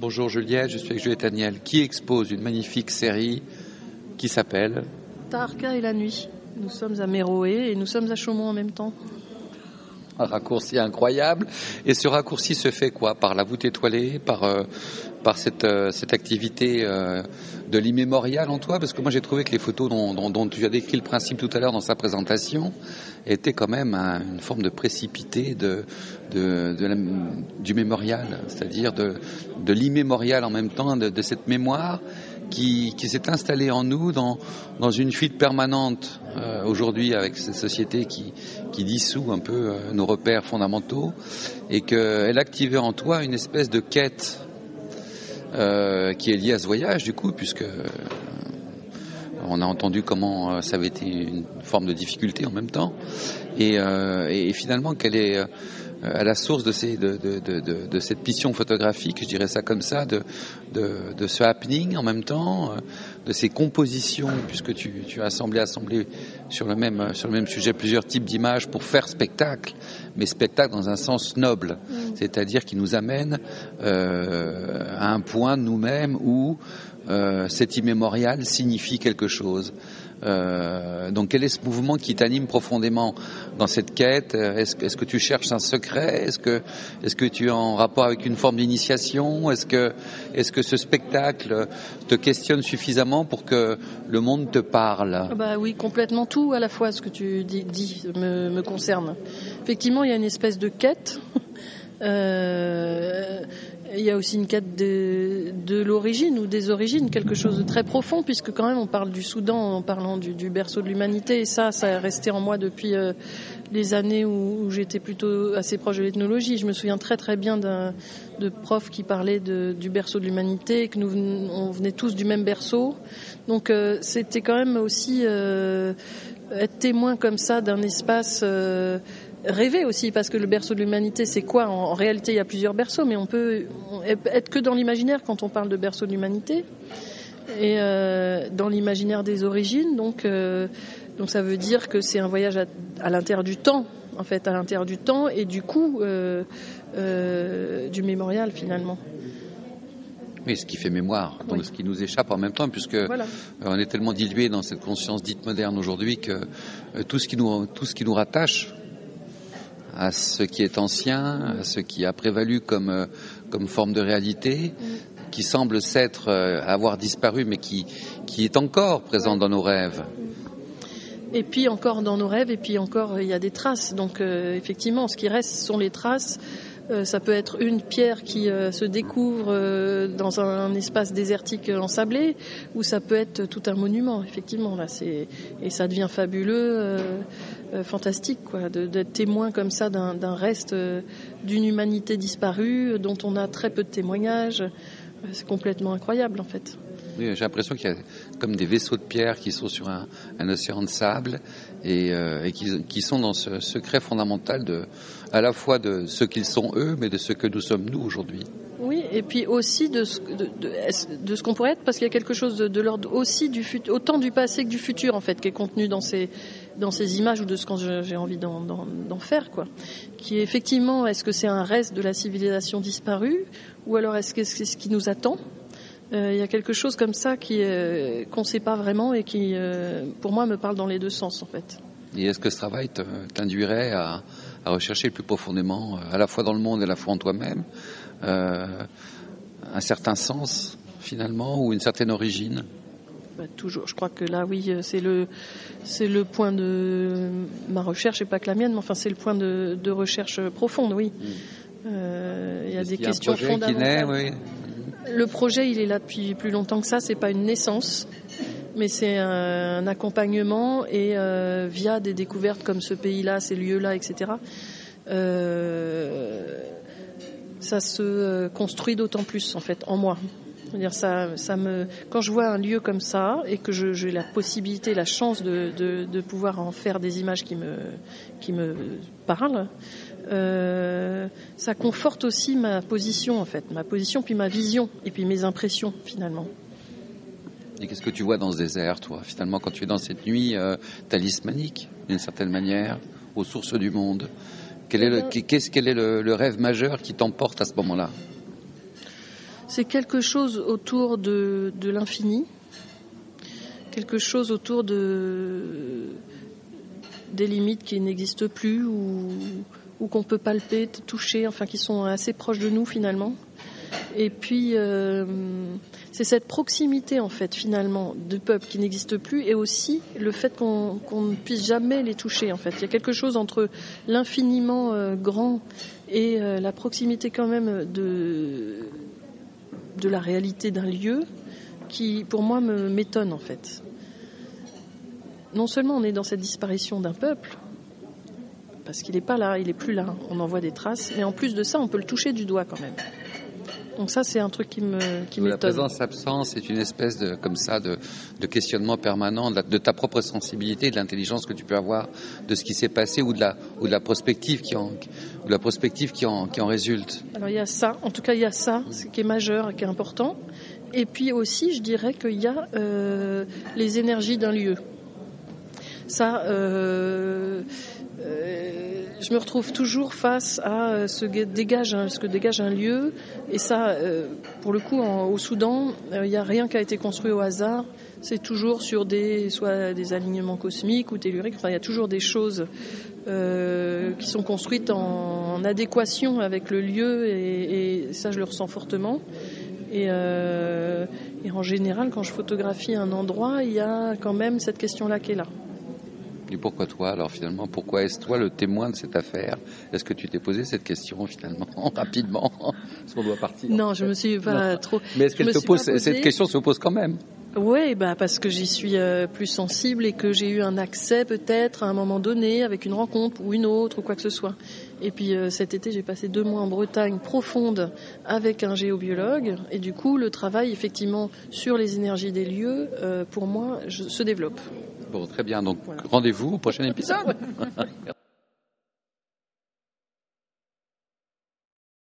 Bonjour Juliette, je suis avec Juliette Daniel qui expose une magnifique série qui s'appelle Tarka et la nuit. Nous sommes à Méroé et nous sommes à Chaumont en même temps. Un raccourci incroyable. Et ce raccourci se fait quoi? Par la voûte étoilée Par, euh, par cette, euh, cette activité euh, de l'immémorial en toi? Parce que moi j'ai trouvé que les photos dont, tu as décrit le principe tout à l'heure dans sa présentation étaient quand même un, une forme de précipité de, du mémorial, c'est-à-dire de, de l'immémorial en même temps, de cette mémoire qui, s'est installée en nous dans, dans une fuite permanente euh, aujourd'hui avec cette société qui, qui dissout un peu euh, nos repères fondamentaux et qu'elle activait en toi une espèce de quête euh, qui est liée à ce voyage du coup puisque on a entendu comment ça avait été une forme de difficulté en même temps. Et finalement qu'elle est à la source de, ces, de, de, de, de, cette pission photographique, je dirais ça comme ça, de, de, de ce happening en même temps, de ces compositions, puisque tu, tu as assemblé, assemblé sur le même, sur le même sujet plusieurs types d'images pour faire spectacle, mais spectacle dans un sens noble, mmh. c'est-à-dire qui nous amène euh, à un point nous-mêmes où euh, cet immémorial signifie quelque chose. Euh, donc quel est ce mouvement qui t'anime profondément dans cette quête? Est-ce est que tu cherches un secret? Est-ce que, tu es en rapport avec une forme d'initiation? Est-ce que, ce spectacle te questionne suffisamment pour que le monde te parle? Bah Oui, complètement tout à la fois ce que tu dis, me, concerne. Effectivement, il y a une espèce de quête. Euh, il y a aussi une quête de, de l'origine ou des origines, quelque chose de très profond, puisque quand même on parle du Soudan en parlant du, du berceau de l'humanité, et ça, ça est resté en moi depuis euh, les années où, où j'étais plutôt assez proche de l'ethnologie. Je me souviens très très bien d'un de prof qui parlait de, du berceau de l'humanité, que nous on venait tous du même berceau. Donc euh, c'était quand même aussi euh, être témoin comme ça d'un espace euh, rêver aussi, parce que le berceau de l'humanité, c'est quoi? En, réalité, il y a plusieurs berceaux, mais on peut être que dans l'imaginaire quand on parle de berceau de l'humanité, et euh, dans l'imaginaire des origines. Donc, euh, donc ça veut dire que c'est un voyage à, à l'intérieur du temps, en fait, à l'intérieur du temps, et du coup, euh, du mémorial finalement. Oui, ce qui fait mémoire, donc oui. ce qui nous échappe en même temps, puisque voilà. on est tellement dilué dans cette conscience dite moderne aujourd'hui que tout ce qui nous tout ce qui nous rattache à ce qui est ancien, à ce qui a prévalu comme, comme forme de réalité, mm. qui semble s'être euh, avoir disparu, mais qui, qui est encore présent dans nos rêves. Et puis encore dans nos rêves, et puis encore il y a des traces. Donc euh, effectivement, ce qui reste sont les traces. Euh, ça peut être une pierre qui euh, se découvre euh, dans un, un, espace désertique ensablé, ou ça peut être tout un monument. Effectivement, là, c'est et ça devient fabuleux. Euh, fantastique quoi, d'être témoin comme ça d'un reste euh, d'une humanité disparue dont on a très peu de témoignages. Euh, c'est complètement incroyable en fait. Oui, j'ai l'impression qu'il y a comme des vaisseaux de pierre qui sont sur un, océan de sable et, euh, et qui, qui, sont dans ce secret fondamental de, à la fois de ce qu'ils sont eux, mais de ce que nous sommes nous aujourd'hui. Et puis aussi de ce, qu'on pourrait être, parce qu'il y a quelque chose de, l'ordre aussi du futur, autant du passé que du futur en fait, qui est contenu dans ces images ou de ce que j'ai envie d'en faire, quoi. Qui est effectivement, est-ce que c'est un reste de la civilisation disparue, ou alors est-ce que c'est ce qui nous attend? Euh, Il y a quelque chose comme ça euh, qu'on ne sait pas vraiment et qui, euh, pour moi, me parle dans les deux sens, en fait. Et est-ce que ce travail t'induirait à, rechercher plus profondément, à la fois dans le monde et à la fois en toi-même, euh, un certain sens finalement ou une certaine origine bah, toujours. Je crois que là, oui, c'est le c'est le point de ma recherche et pas que la mienne, mais enfin c'est le point de, de, recherche profonde, oui. Mmh. Euh, il y a des questions fondamentales. Naît, oui. Le projet, il est là depuis plus longtemps que ça. C'est pas une naissance, mais c'est un, un, accompagnement et euh, via des découvertes comme ce pays-là, ces lieux-là, etc. Euh, ça se construit d'autant plus en fait en moi. Dire ça, ça me, quand je vois un lieu comme ça et que j'ai la possibilité, la chance de, de, de, pouvoir en faire des images qui me, qui me parlent, euh, ça conforte aussi ma position en fait, ma position puis ma vision et puis mes impressions finalement. Et qu'est-ce que tu vois dans ce désert, toi, finalement, quand tu es dans cette nuit euh, talismanique, d'une certaine manière, aux sources du monde Quel est, le, qu'est-ce, quel est le, le rêve majeur qui t'emporte à ce moment-là? C'est quelque chose autour de, de l'infini, quelque chose autour de des limites qui n'existent plus ou, ou qu'on peut palper, toucher, enfin qui sont assez proches de nous finalement. Et puis euh, c'est cette proximité en fait finalement de peuples qui n'existent plus et aussi le fait qu'on ne puisse jamais les toucher en fait. Il y a quelque chose entre l'infiniment euh, grand et euh, la proximité quand même de de la réalité d'un lieu qui pour moi m'étonne en fait. Non seulement on est dans cette disparition d'un peuple, parce qu'il n'est pas là, il n'est plus là, on en voit des traces, mais en plus de ça, on peut le toucher du doigt quand même. Donc ça, c'est un truc qui me qui La présence-absence est une espèce de comme ça de, de questionnement permanent de, de, ta propre sensibilité, de l'intelligence que tu peux avoir de ce qui s'est passé ou de la ou de la prospective qui en ou de la prospective qui en qui en résulte. Alors il y a ça, en tout cas il y a ça, ce qui est majeur, qui est important. Et puis aussi, je dirais qu'il y a euh, les énergies d'un lieu. Ça. Euh, euh, je me retrouve toujours face à ce que dégage, un lieu. Et ça, euh, pour le coup, au Soudan, il n'y a rien qui a été construit au hasard. C'est toujours sur des, soit des alignements cosmiques ou telluriques. Enfin, il y a toujours des choses qui sont construites en, adéquation avec le lieu. Et, ça, je le ressens fortement. Et en général, quand je photographie un endroit, il y a quand même cette question-là qui est là. Et pourquoi toi alors finalement Pourquoi est-ce toi le témoin de cette affaire? Est-ce que tu t'es posé cette question finalement rapidement? Est-ce qu'on doit partir Non, je me suis pas non. trop. Mais est-ce qu'elle te pose cette question se pose quand même? Oui, bah parce que j'y suis euh, plus sensible et que j'ai eu un accès peut-être à un moment donné avec une rencontre ou une autre ou quoi que ce soit. Et puis euh, cet été, j'ai passé deux mois en Bretagne profonde avec un géobiologue et du coup, le travail effectivement sur les énergies des lieux, euh, pour moi, je, se développe. Bon, très bien. Donc, rendez-vous au prochain épisode.